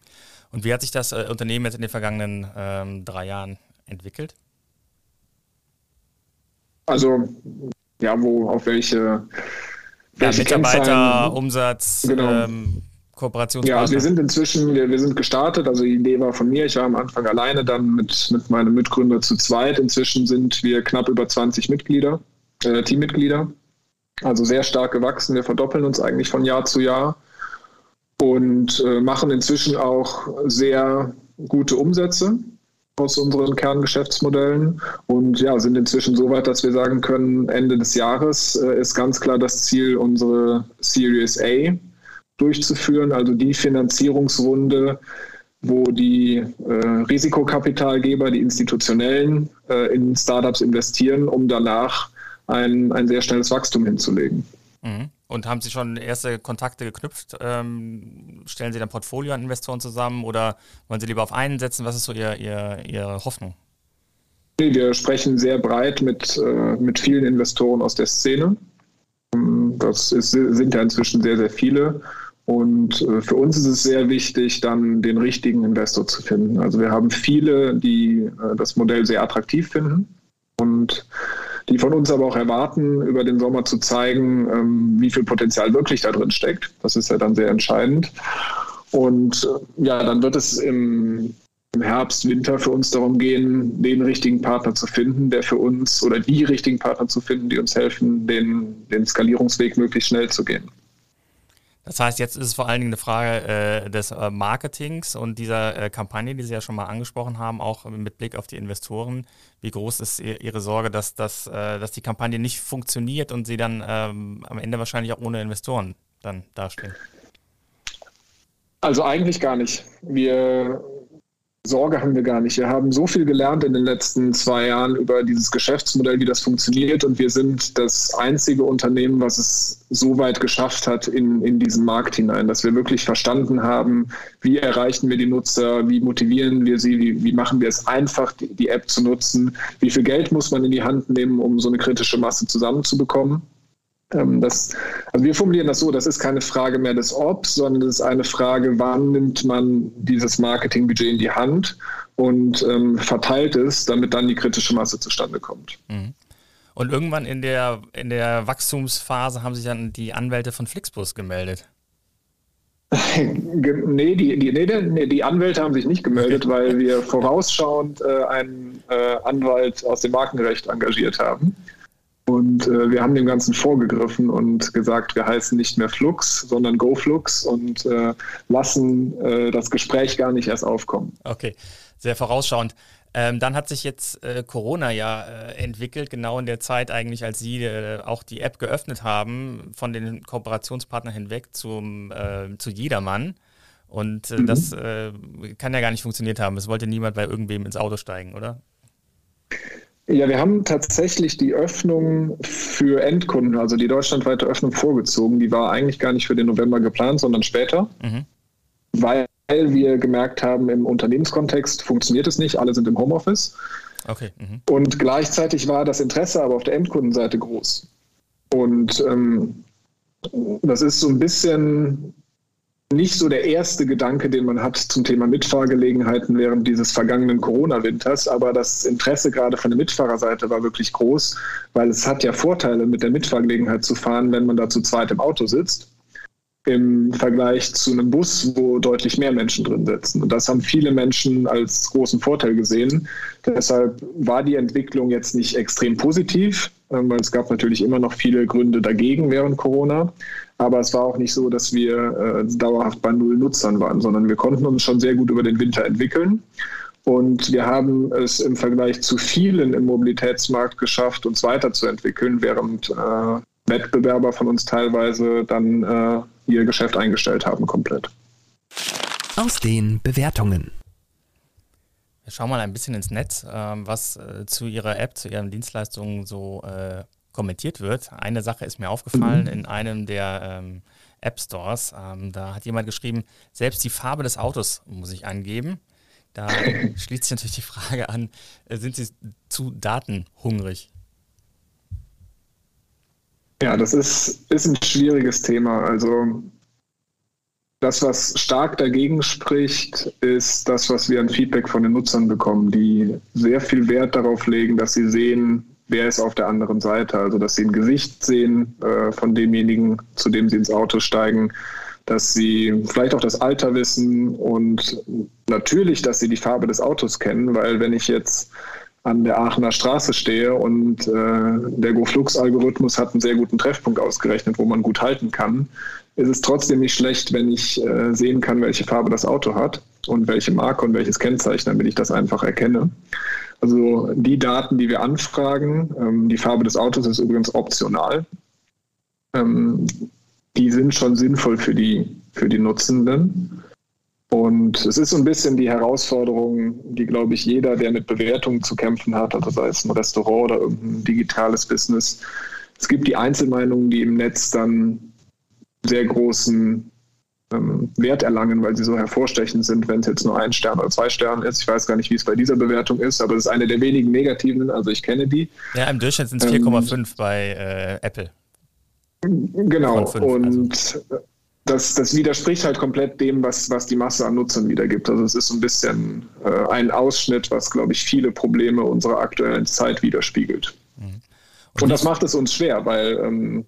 Und wie hat sich das äh, Unternehmen jetzt in den vergangenen ähm, drei Jahren entwickelt? Also, ja, wo, auf welche, welche ja, Mitarbeiter, Umsatz, genau. ähm, Kooperationspartner? Ja, wir sind inzwischen, wir, wir sind gestartet, also die Idee war von mir, ich war am Anfang alleine, dann mit, mit meinem Mitgründer zu zweit. Inzwischen sind wir knapp über 20 Mitglieder, äh, Teammitglieder. Also sehr stark gewachsen. Wir verdoppeln uns eigentlich von Jahr zu Jahr und äh, machen inzwischen auch sehr gute Umsätze. aus unseren Kerngeschäftsmodellen und ja, sind inzwischen so weit, dass wir sagen können, Ende des Jahres äh, ist ganz klar das Ziel, unsere Series A durchzuführen, also die Finanzierungsrunde, wo die äh, Risikokapitalgeber, die institutionellen, äh, in Startups investieren, um danach ein, ein sehr schnelles Wachstum hinzulegen. Mhm. Und haben Sie schon erste Kontakte geknüpft? Ähm, stellen Sie dann Portfolio an Investoren zusammen oder wollen Sie lieber auf einen setzen? Was ist so Ihr, Ihr, Ihre Hoffnung? Wir sprechen sehr breit mit, äh, mit vielen Investoren aus der Szene. Ähm, das ist, sind ja inzwischen sehr, sehr viele. Und äh, für uns ist es sehr wichtig, dann den richtigen Investor zu finden. Also wir haben viele, die äh, das Modell sehr attraktiv finden und die von uns aber auch erwarten, über den Sommer zu zeigen, ähm, wie viel Potenzial wirklich da drin steckt. Das ist ja dann sehr entscheidend. Und äh, ja, dann wird es im, Herbst, Winter für uns darum gehen, den richtigen Partner zu finden, der für uns oder die richtigen Partner zu finden, die uns helfen, den, den Skalierungsweg möglichst schnell zu gehen. Das heißt, jetzt ist es vor allen Dingen eine Frage äh, des äh, Marketings und dieser äh, Kampagne, die Sie ja schon mal angesprochen haben, auch mit Blick auf die Investoren. Wie groß ist Ihre Sorge, dass, dass, äh, dass die Kampagne nicht funktioniert und Sie dann ähm, am Ende wahrscheinlich auch ohne Investoren dann dastehen? Also eigentlich gar nicht. Wir Sorge haben wir gar nicht. Wir haben so viel gelernt in den letzten zwei Jahren über dieses Geschäftsmodell, wie das funktioniert. Und wir sind das einzige Unternehmen, was es so weit geschafft hat in, in diesen Markt hinein, dass wir wirklich verstanden haben, wie erreichen wir die Nutzer, wie motivieren wir sie, wie, wie machen wir es einfach, die, die App zu nutzen, wie viel Geld muss man in die Hand nehmen, um so eine kritische Masse zusammenzubekommen. Ähm, das, also wir formulieren das so, das ist keine Frage mehr des Obs, sondern es ist eine Frage, wann nimmt man dieses Marketingbudget in die Hand und ähm, verteilt es, damit dann die kritische Masse zustande kommt. Mhm. Und irgendwann in der, in der Wachstumsphase haben sich dann die Anwälte von Flixbus gemeldet. nee, die, die, nee, die Anwälte haben sich nicht gemeldet, weil wir vorausschauend äh, einen äh, Anwalt aus dem Markenrecht engagiert haben. Und äh, wir haben dem Ganzen vorgegriffen und gesagt, wir heißen nicht mehr Flux, sondern GoFlux und äh, lassen äh, das Gespräch gar nicht erst aufkommen. Okay, sehr vorausschauend. Ähm, dann hat sich jetzt äh, Corona ja äh, entwickelt, genau in der Zeit eigentlich, als Sie äh, auch die App geöffnet haben, von den Kooperationspartnern hinweg zum, zu Jedermann. Und mhm. das kann ja gar nicht funktioniert haben. Es wollte niemand bei irgendwem ins Auto steigen, oder? Ja, wir haben tatsächlich die Öffnung für Endkunden, also die deutschlandweite Öffnung vorgezogen. Die war eigentlich gar nicht für den November geplant, sondern später, mhm. weil wir gemerkt haben, im Unternehmenskontext funktioniert es nicht, alle sind im Homeoffice. Okay. Mhm. Und gleichzeitig war das Interesse aber auf der Endkundenseite groß. Und ähm, das ist so ein bisschen nicht so der erste Gedanke, den man hat zum Thema Mitfahrgelegenheiten während dieses vergangenen Corona-Winters. Aber das Interesse gerade von der Mitfahrerseite war wirklich groß, weil es hat ja Vorteile, mit der Mitfahrgelegenheit zu fahren, wenn man da zu zweit im Auto sitzt. Im Vergleich zu einem Bus, wo deutlich mehr Menschen drin sitzen. Und das haben viele Menschen als großen Vorteil gesehen. Deshalb war die Entwicklung jetzt nicht extrem positiv, ähm, weil es gab natürlich immer noch viele Gründe dagegen während Corona. Aber es war auch nicht so, dass wir äh, dauerhaft bei null Nutzern waren, sondern wir konnten uns schon sehr gut über den Winter entwickeln. Und wir haben es im Vergleich zu vielen im Mobilitätsmarkt geschafft, uns weiterzuentwickeln, während äh, Wettbewerber von uns teilweise dann äh, ihr Geschäft eingestellt haben komplett. Aus den Bewertungen. Wir schauen mal ein bisschen ins Netz, ähm, was äh, zu Ihrer App, zu Ihren Dienstleistungen so äh, kommentiert wird. Eine Sache ist mir aufgefallen mhm. in einem der ähm, App Stores. Ähm, da hat jemand geschrieben, selbst die Farbe des Autos muss ich angeben. Da schließt sich natürlich die Frage an, äh, sind Sie zu datenhungrig? Ja, das ist, ist ein schwieriges Thema. Also das, was stark dagegen spricht, ist das, was wir an Feedback von den Nutzern bekommen, die sehr viel Wert darauf legen, dass sie sehen, wer ist auf der anderen Seite. Also, dass sie ein Gesicht sehen äh, von demjenigen, zu dem sie ins Auto steigen, dass sie vielleicht auch das Alter wissen und natürlich, dass sie die Farbe des Autos kennen, weil wenn ich jetzt an der Aachener Straße stehe und äh, der GoFlux-Algorithmus hat einen sehr guten Treffpunkt ausgerechnet, wo man gut halten kann, ist es trotzdem nicht schlecht, wenn ich äh, sehen kann, welche Farbe das Auto hat. und welche Marke und welches Kennzeichen, damit ich das einfach erkenne. Also die Daten, die wir anfragen, ähm, die Farbe des Autos ist übrigens optional. Ähm, die sind schon sinnvoll für die, für die Nutzenden. Und es ist so ein bisschen die Herausforderung, die, glaube ich, jeder, der mit Bewertungen zu kämpfen hat, also sei es ein Restaurant oder irgendein digitales Business, es gibt die Einzelmeinungen, die im Netz dann sehr großen Wert erlangen, weil sie so hervorstechend sind, wenn es jetzt nur ein Stern oder zwei Sterne ist. Ich weiß gar nicht, wie es bei dieser Bewertung ist, aber es ist eine der wenigen negativen, also ich kenne die. Ja, im Durchschnitt sind es 4,5 ähm, bei äh, Apple. Genau, 5, und also. das, das widerspricht halt komplett dem, was, was die Masse an Nutzern wiedergibt. Also es ist so ein bisschen äh, ein Ausschnitt, was, glaube ich, viele Probleme unserer aktuellen Zeit widerspiegelt. Mhm. Und, und das macht es uns schwer, weil ähm,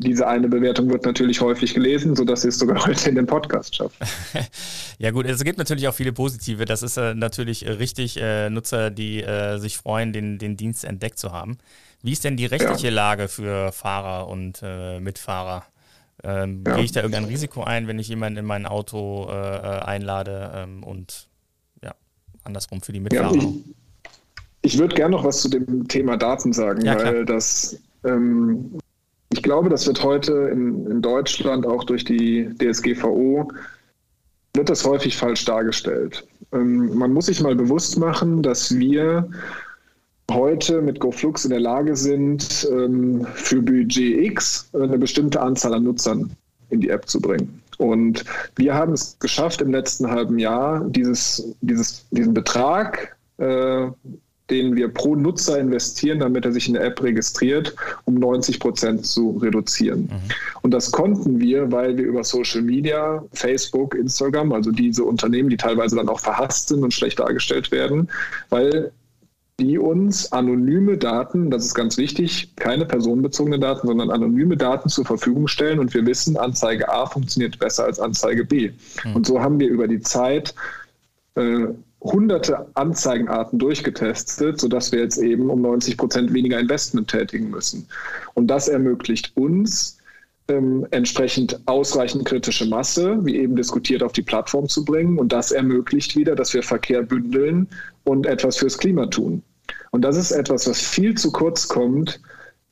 diese eine Bewertung wird natürlich häufig gelesen, sodass sie es sogar heute in den Podcast schafft. ja gut, es gibt natürlich auch viele positive. Das ist äh, natürlich äh, richtig, äh, Nutzer, die äh, sich freuen, den, den Dienst entdeckt zu haben. Wie ist denn die rechtliche ja. Lage für Fahrer und äh, Mitfahrer? Ähm, ja. Gehe ich da irgendein Risiko ein, wenn ich jemanden in mein Auto äh, einlade ähm, und ja, andersrum für die Mitfahrer? Ja, ich, ich würde gerne noch was zu dem Thema Daten sagen, weil das ähm, ich glaube, das wird heute in, in Deutschland auch durch die DSGVO wird das häufig falsch dargestellt. Ähm, man muss sich mal bewusst machen, dass wir heute mit GoFlux in der Lage sind, ähm, für Budget X eine bestimmte Anzahl an Nutzern in die App zu bringen. Und wir haben es geschafft, im letzten halben Jahr dieses, dieses, diesen Betrag äh, den wir pro Nutzer investieren, damit er sich in der App registriert, um 90 Prozent zu reduzieren. Mhm. Und das konnten wir, weil wir über Social Media, Facebook, Instagram, also diese Unternehmen, die teilweise dann auch verhasst sind und schlecht dargestellt werden, weil die uns anonyme Daten, das ist ganz wichtig, keine personenbezogene Daten, sondern anonyme Daten zur Verfügung stellen. Und wir wissen, Anzeige A funktioniert besser als Anzeige B. Mhm. Und so haben wir über die Zeit äh, hunderte Anzeigenarten durchgetestet, sodass wir jetzt eben um 90 Prozent weniger Investment tätigen müssen. Und das ermöglicht uns, ähm, entsprechend ausreichend kritische Masse, wie eben diskutiert, auf die Plattform zu bringen. Und das ermöglicht wieder, dass wir Verkehr bündeln und etwas fürs Klima tun. Und das ist etwas, was viel zu kurz kommt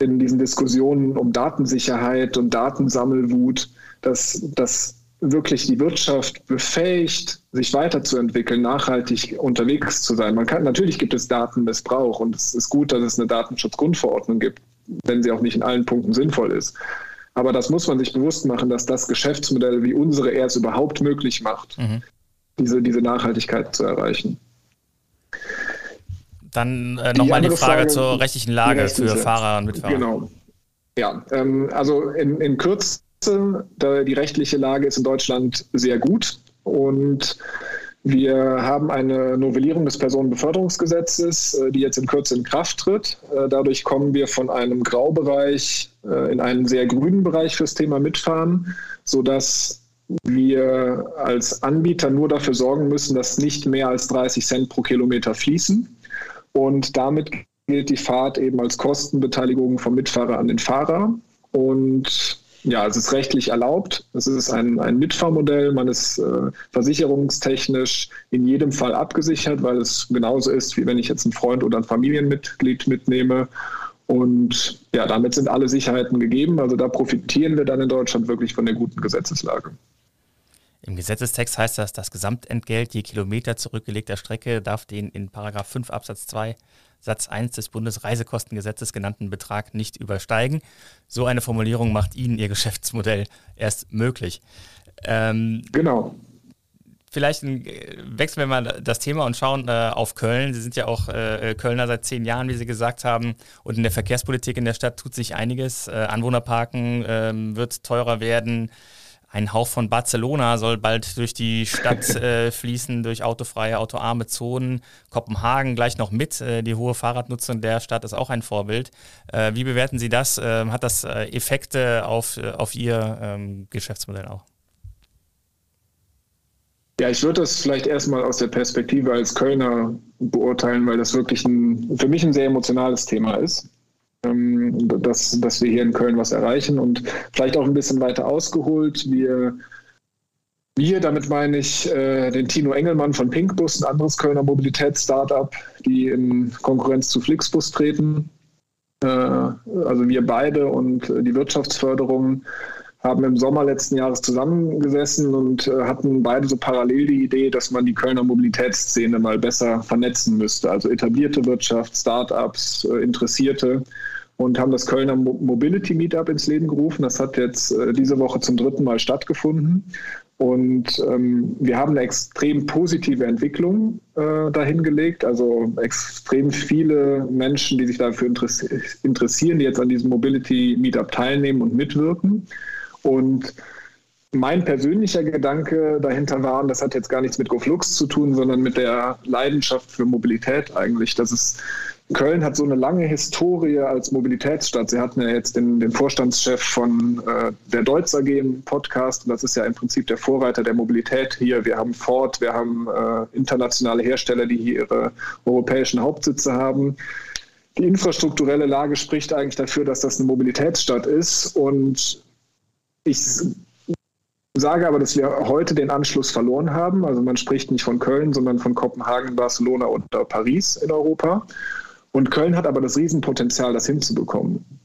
in diesen Diskussionen um Datensicherheit und Datensammelwut, dass, dass wirklich die Wirtschaft befähigt, sich weiterzuentwickeln, nachhaltig unterwegs zu sein. Man kann, natürlich gibt es Datenmissbrauch und es ist gut, dass es eine Datenschutzgrundverordnung gibt, wenn sie auch nicht in allen Punkten sinnvoll ist. Aber das muss man sich bewusst machen, dass das Geschäftsmodell wie unsere erst überhaupt möglich macht, mhm. diese, diese Nachhaltigkeit zu erreichen. Dann äh, nochmal die, die Frage, Frage, zur rechtlichen Lage für Fahrer und Mitfahrer. Genau. Ja, ähm, also in, in Kürze die rechtliche Lage ist in Deutschland sehr gut und wir haben eine Novellierung des Personenbeförderungsgesetzes, äh, die jetzt in Kürze in Kraft tritt. Äh, dadurch kommen wir von einem Graubereich äh, in einen sehr grünen Bereich fürs Thema Mitfahren, sodass wir als Anbieter nur dafür sorgen müssen, dass nicht mehr als 30 Cent pro Kilometer fließen. Und damit gilt die Fahrt eben als Kostenbeteiligung vom Mitfahrer an den Fahrer. Und ja, es ist rechtlich erlaubt. Es ist ein, ein Mitfahrmodell. Man ist äh, versicherungstechnisch in jedem Fall abgesichert, weil es genauso ist, wie wenn ich jetzt einen Freund oder ein Familienmitglied mitnehme. Und ja, damit sind alle Sicherheiten gegeben. Also da profitieren wir dann in Deutschland wirklich von der guten Gesetzeslage. Im Gesetzestext heißt das, das Gesamtentgelt je Kilometer zurückgelegter Strecke darf den in Paragraph 5 Absatz 2 Satz 1 des Bundesreisekostengesetzes genannten Betrag nicht übersteigen. So eine Formulierung macht Ihnen Ihr Geschäftsmodell erst möglich. Ähm, genau. Vielleicht wechseln wir mal das Thema und schauen äh, auf Köln. Sie sind ja auch äh, Kölner seit zehn Jahren, wie Sie gesagt haben. Und in der Verkehrspolitik in der Stadt tut sich einiges. Äh, Anwohnerparken ähm, wird teurer werden. Ein Hauch von Barcelona soll bald durch die Stadt äh, fließen, durch autofreie, autoarme Zonen. Kopenhagen gleich noch mit. Äh, die hohe Fahrradnutzung der Stadt ist auch ein Vorbild. Äh, wie bewerten Sie das? Ähm, hat das äh, Effekte auf, äh, auf Ihr ähm, Geschäftsmodell auch? Ja, ich würde das vielleicht erstmal aus der Perspektive als Kölner beurteilen, weil das wirklich ein, für mich ein sehr emotionales Thema ist. Ähm, dass, dass wir hier in Köln was erreichen und vielleicht auch ein bisschen weiter ausgeholt. Wir Wir, damit meine ich äh, den Tino Engelmann von Pinkbus, ein anderes Kölner Mobilitätsstartup, die in Konkurrenz zu Flixbus treten. Äh, also wir beide und äh, die Wirtschaftsförderung haben im Sommer letzten Jahres zusammengesessen und äh, hatten beide so parallel die Idee, dass man die Kölner Mobilitätsszene mal besser vernetzen müsste. Also etablierte Wirtschaft, Startups, äh, Interessierte und haben das Kölner Mobility Meetup ins Leben gerufen. Das hat jetzt äh, diese Woche zum dritten Mal stattgefunden. Und ähm, wir haben eine extrem positive Entwicklung äh, dahingelegt. Also extrem viele Menschen, die sich dafür interessieren, die jetzt an diesem Mobility Meetup teilnehmen und mitwirken. Und mein persönlicher Gedanke dahinter war, und das hat jetzt gar nichts mit GoFlux zu tun, sondern mit der Leidenschaft für Mobilität eigentlich, dass es Köln hat so eine lange Historie als Mobilitätsstadt. Sie hatten ja jetzt den, den Vorstandschef von äh, der Deutz AG im Podcast. Und das ist ja im Prinzip der Vorreiter der Mobilität hier. Wir haben Ford, wir haben äh, internationale Hersteller, die hier ihre europäischen Hauptsitze haben. Die infrastrukturelle Lage spricht eigentlich dafür, dass das eine Mobilitätsstadt ist. Und ich sage aber, dass wir heute den Anschluss verloren haben. Also man spricht nicht von Köln, sondern von Kopenhagen, Barcelona und Paris in Europa. Und Köln hat aber das Riesenpotenzial, das hinzubekommen.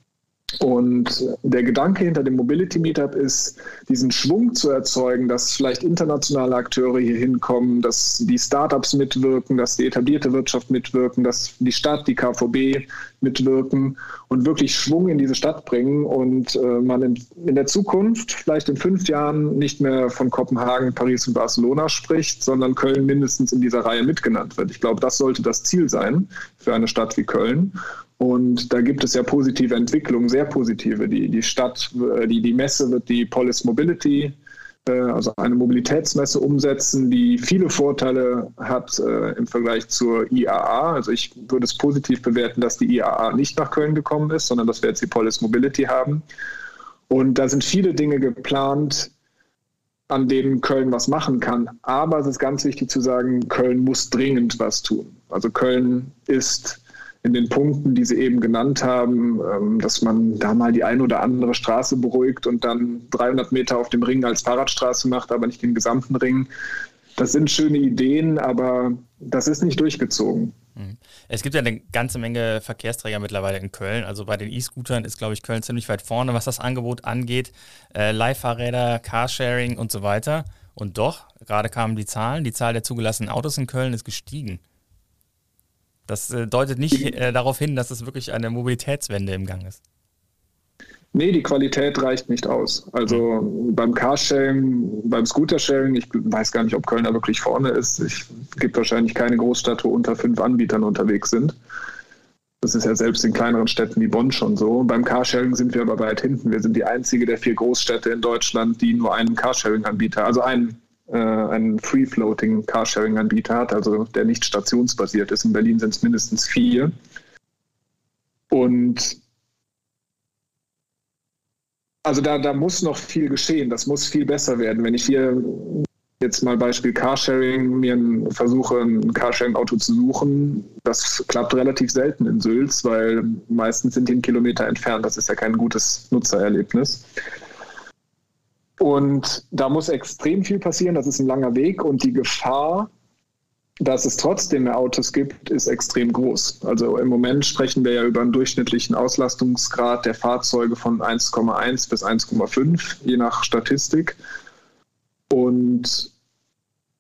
Und der Gedanke hinter dem Mobility Meetup ist, diesen Schwung zu erzeugen, dass vielleicht internationale Akteure hier hinkommen, dass die Startups mitwirken, dass die etablierte Wirtschaft mitwirken, dass die Stadt, die KVB mitwirken und wirklich Schwung in diese Stadt bringen und äh, man in, in der Zukunft, vielleicht in fünf Jahren, nicht mehr von Kopenhagen, Paris und Barcelona spricht, sondern Köln mindestens in dieser Reihe mitgenannt wird. Ich glaube, das sollte das Ziel sein für eine Stadt wie Köln. Und da gibt es ja positive Entwicklungen, sehr positive. Die, die Stadt, äh, die, die Messe wird die Polis Mobility, äh, also eine Mobilitätsmesse umsetzen, die viele Vorteile hat äh, im Vergleich zur IAA. Also ich würde es positiv bewerten, dass die IAA nicht nach Köln gekommen ist, sondern dass wir jetzt die Polis Mobility haben. Und da sind viele Dinge geplant, an denen Köln was machen kann. Aber es ist ganz wichtig zu sagen, Köln muss dringend was tun. Also Köln ist in den Punkten, die Sie eben genannt haben, ähm, dass man da mal die ein oder andere Straße beruhigt und dann 300 Meter auf dem Ring als Fahrradstraße macht, aber nicht den gesamten Ring. Das sind schöne Ideen, aber das ist nicht durchgezogen. Mhm. Es gibt ja eine ganze Menge Verkehrsträger mittlerweile in Köln. Also bei den E-Scootern ist, glaube ich, Köln ziemlich weit vorne, was das Angebot angeht. Äh, Leihfahrräder, Carsharing und so weiter. Und doch, gerade kamen die Zahlen, die Zahl der zugelassenen Autos in Köln ist gestiegen. Das äh, deutet nicht äh, darauf hin, dass es wirklich eine Mobilitätswende im Gang ist. Nee, die Qualität reicht nicht aus. Also mhm. beim Carsharing, beim Scootersharing, ich weiß gar nicht, ob Köln da wirklich vorne ist. Es gibt wahrscheinlich keine Großstadt, wo unter fünf Anbietern unterwegs sind. Das ist ja selbst in kleineren Städten wie Bonn schon so. Beim Carsharing sind wir aber weit hinten. Wir sind die einzige der vier Großstädte in Deutschland, die nur einen Carsharing-Anbieter, also einen äh, einen Free-Floating Carsharing-Anbieter hat, also der nicht stationsbasiert ist. In Berlin sind es mindestens vier. Und also da, da muss noch viel geschehen, das muss viel besser werden. Wenn ich hier jetzt mal Beispiel Carsharing, mir ein, versuche, ein Carsharing-Auto zu suchen, das klappt relativ selten in Sülz, weil meistens sind die einen Kilometer entfernt. Das ist ja kein gutes Nutzererlebnis. Und da muss extrem viel passieren. Das ist ein langer Weg und die Gefahr, dass es trotzdem mehr Autos gibt, ist extrem groß. Also im Moment sprechen wir ja über einen durchschnittlichen Auslastungsgrad der Fahrzeuge von 1,1 bis 1,5, je nach Statistik. Und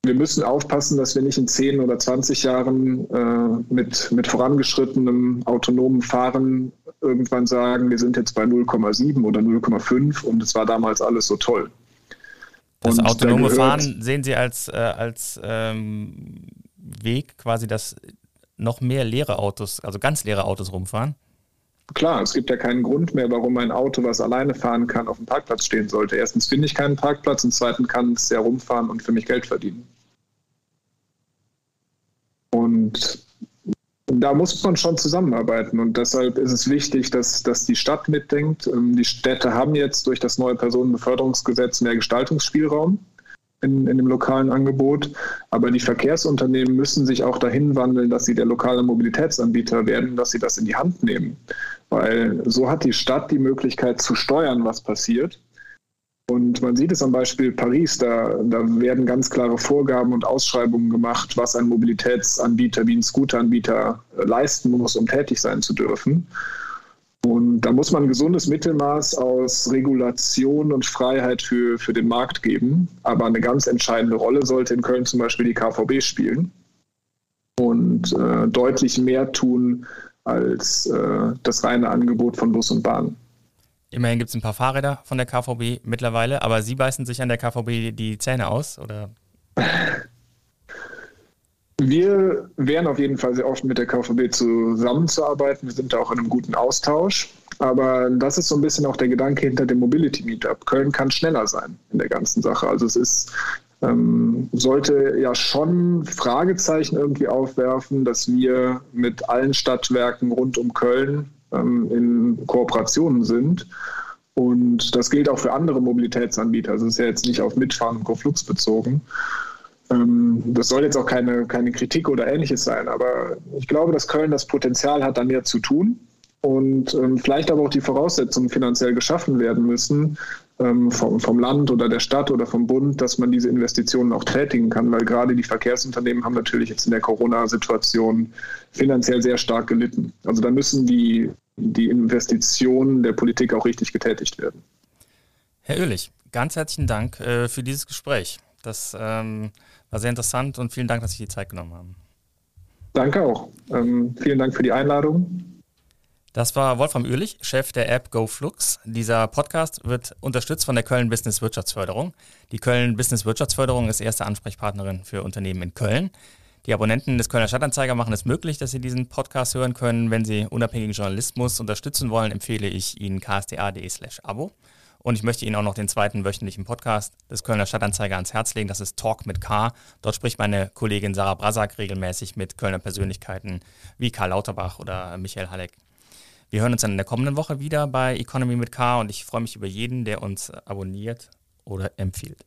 wir müssen aufpassen, dass wir nicht in 10 oder 20 Jahren äh, mit, mit vorangeschrittenem autonomen Fahren irgendwann sagen, wir sind jetzt bei 0,7 oder 0,5 und es war damals alles so toll. Das und autonome da Fahren sehen Sie als, äh, als ähm, Weg quasi, dass noch mehr leere Autos, also ganz leere Autos rumfahren? Klar, es gibt ja keinen Grund mehr, warum ein Auto, was alleine fahren kann, auf dem Parkplatz stehen sollte. Erstens finde ich keinen Parkplatz und zweitens kann es ja rumfahren und für mich Geld verdienen. Und da muss man schon zusammenarbeiten. Und deshalb ist es wichtig, dass, dass die Stadt mitdenkt. Ähm, die Städte haben jetzt durch das neue Personenbeförderungsgesetz mehr Gestaltungsspielraum in, in dem lokalen Angebot, aber die Verkehrsunternehmen müssen sich auch dahin wandeln, dass sie der lokale Mobilitätsanbieter werden, dass sie das in die Hand nehmen, weil so hat die Stadt die Möglichkeit zu steuern, was passiert Und man sieht es am Beispiel Paris, da, da werden ganz klare Vorgaben und Ausschreibungen gemacht, was ein Mobilitätsanbieter wie ein Scooteranbieter äh, leisten muss, um tätig sein zu dürfen. Und da muss man ein gesundes Mittelmaß aus Regulation und Freiheit für, für den Markt geben. Aber eine ganz entscheidende Rolle sollte in Köln zum Beispiel die KVB spielen und äh, deutlich mehr tun als äh, das reine Angebot von Bus und Bahn. Immerhin gibt es ein paar Fahrräder von der KVB mittlerweile, aber Sie beißen sich an der KVB die Zähne aus, oder? Wir wären auf jeden Fall sehr offen mit der KVB zusammenzuarbeiten. Wir sind da auch in einem guten Austausch. Aber das ist so ein bisschen auch der Gedanke hinter dem Mobility Meetup. Köln kann schneller sein in der ganzen Sache. Also es ist, ähm, sollte ja schon Fragezeichen irgendwie aufwerfen, dass wir mit allen Stadtwerken rund um Köln ähm, in Kooperationen sind. Und das gilt auch für andere Mobilitätsanbieter. Also es ist ja jetzt nicht auf Mitfahren und Co-Flux bezogen. Ähm, das soll jetzt auch keine, keine Kritik oder ähnliches sein, aber ich glaube, dass Köln das Potenzial hat, da mehr zu tun und ähm, vielleicht aber auch die Voraussetzungen finanziell geschaffen werden müssen ähm, vom, vom Land oder der Stadt oder vom Bund, dass man diese Investitionen auch tätigen kann, weil gerade die Verkehrsunternehmen haben natürlich jetzt in der Corona-Situation finanziell sehr stark gelitten. Also da müssen die, die Investitionen der Politik auch richtig getätigt werden. Herr Oehlich, ganz herzlichen Dank äh, für dieses Gespräch. Das ähm, war sehr interessant und vielen Dank, dass Sie die Zeit genommen haben. Danke auch. Ähm, vielen Dank für die Einladung. Das war Wolfram Uhrlich, Chef der App GoFlux. Dieser Podcast wird unterstützt von der Köln Business Wirtschaftsförderung. Die Köln Business Wirtschaftsförderung ist erste Ansprechpartnerin für Unternehmen in Köln. Die Abonnenten des Kölner Stadtanzeiger machen es möglich, dass Sie diesen Podcast hören können. Wenn Sie unabhängigen Journalismus unterstützen wollen, empfehle ich Ihnen ksta.de slash Abo. Und ich möchte Ihnen auch noch den zweiten wöchentlichen Podcast des Kölner Stadtanzeiger ans Herz legen. Das ist Talk mit K. Dort spricht meine Kollegin Sarah Brasak regelmäßig mit Kölner Persönlichkeiten wie Karl Lauterbach oder Michael Halleck. Wir hören uns dann in der kommenden Woche wieder bei Economy mit K und ich freue mich über jeden, der uns abonniert oder empfiehlt.